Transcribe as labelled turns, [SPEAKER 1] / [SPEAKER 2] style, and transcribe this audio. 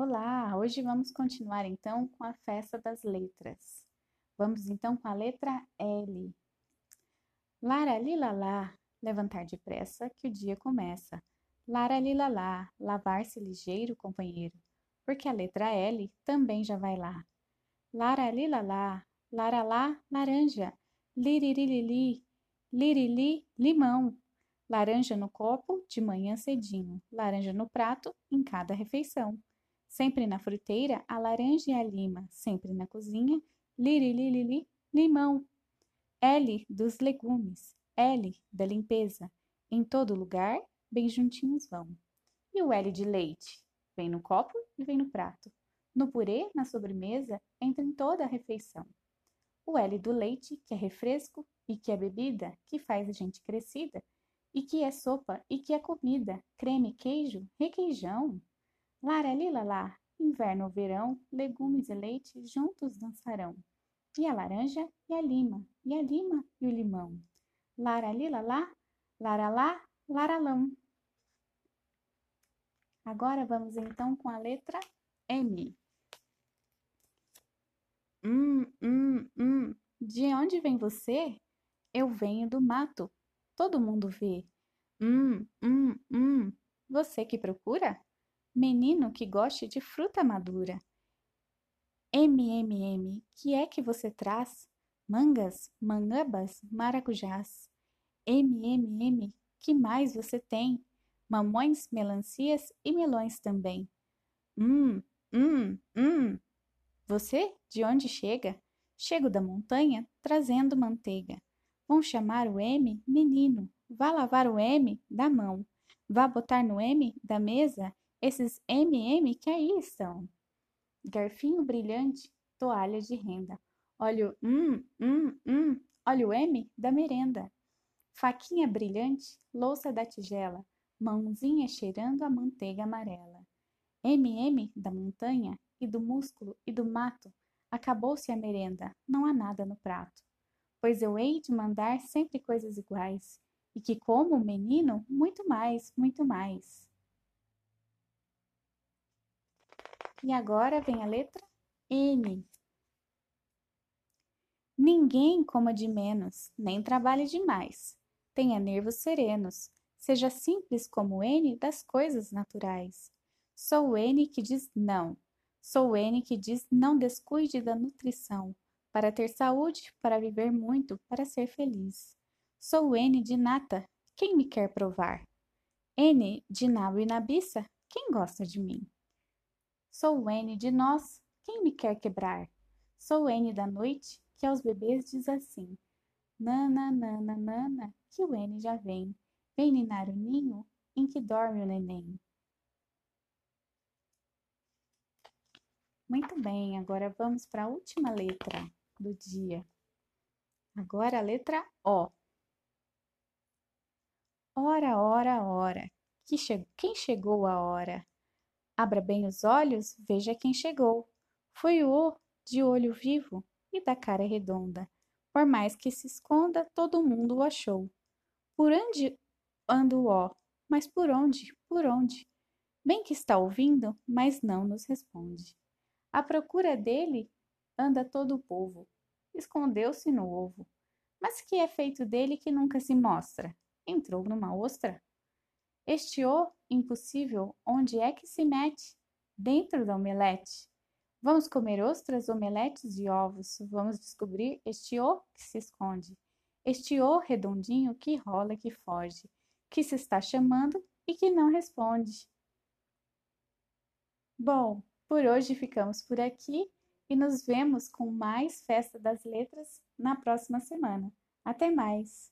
[SPEAKER 1] Olá, hoje vamos continuar então com a festa das letras. Vamos então com a letra L. Lara lila lá, levantar depressa que o dia começa. Lara lila lá, lavar-se ligeiro, companheiro, porque a letra L também já vai lá. Lara lila lá, lara lá, laranja, liririlili, lirili, limão. Laranja no copo, de manhã cedinho, laranja no prato, em cada refeição. Sempre na fruteira, a laranja e a lima, sempre na cozinha, lirililili, limão. L dos legumes, L da limpeza, em todo lugar, bem juntinhos vão. E o L de leite, vem no copo e vem no prato. No purê, na sobremesa, entra em toda a refeição. O L do leite, que é refresco e que é bebida, que faz a gente crescida, e que é sopa e que é comida, creme, queijo, requeijão. Lara lila lá, inverno ou verão, legumes e leite juntos dançarão. E a laranja e a lima, e a lima e o limão. Lara lila lá, lara lá, laralão. Agora vamos então com a letra M. Hum, hum, hum. De onde vem você? Eu venho do mato. Todo mundo vê. Hum, hum, hum. Você que procura? Menino que goste de fruta madura. M, M, M, que é que você traz? Mangas, mangabas, maracujás. M, M, M, que mais você tem? Mamões, melancias e melões também. Hum, hum, hum. Você de onde chega? Chego da montanha trazendo manteiga. Vão chamar o M menino. Vá lavar o M da mão. Vá botar no M da mesa esses MM que aí estão. Garfinho brilhante, toalha de renda. Olha o hum, hum, hum, olha o M da merenda. Faquinha brilhante, louça da tigela, mãozinha cheirando a manteiga amarela. MM da montanha e do músculo e do mato, acabou-se a merenda, não há nada no prato. Pois eu hei de mandar sempre coisas iguais, e que como menino, muito mais, muito mais. E agora vem a letra N. Ninguém coma de menos, nem trabalhe demais. Tenha nervos serenos. Seja simples como N das coisas naturais. Sou N que diz não. Sou N que diz não descuide da nutrição. Para ter saúde, para viver muito, para ser feliz. Sou N de nata. Quem me quer provar? N de nabo e nabiça. Quem gosta de mim? Sou o N de nós, quem me quer quebrar? Sou o N da noite, que aos bebês diz assim: Nana, nana, nana, que o N já vem, vem ninar o ninho em que dorme o neném. Muito bem, agora vamos para a última letra do dia. Agora a letra O. Ora, ora, ora, que che quem chegou a hora? Abra bem os olhos, veja quem chegou. Foi o de olho vivo e da cara redonda. Por mais que se esconda, todo mundo o achou. Por onde anda o ó? Mas por onde? Por onde? Bem que está ouvindo, mas não nos responde. À procura dele anda todo o povo. Escondeu-se no ovo. Mas que é feito dele que nunca se mostra? Entrou numa ostra? Este o impossível, onde é que se mete? Dentro da omelete. Vamos comer ostras, omeletes e ovos. Vamos descobrir este o que se esconde. Este o redondinho que rola que foge, que se está chamando e que não responde. Bom, por hoje ficamos por aqui e nos vemos com mais Festa das Letras na próxima semana. Até mais!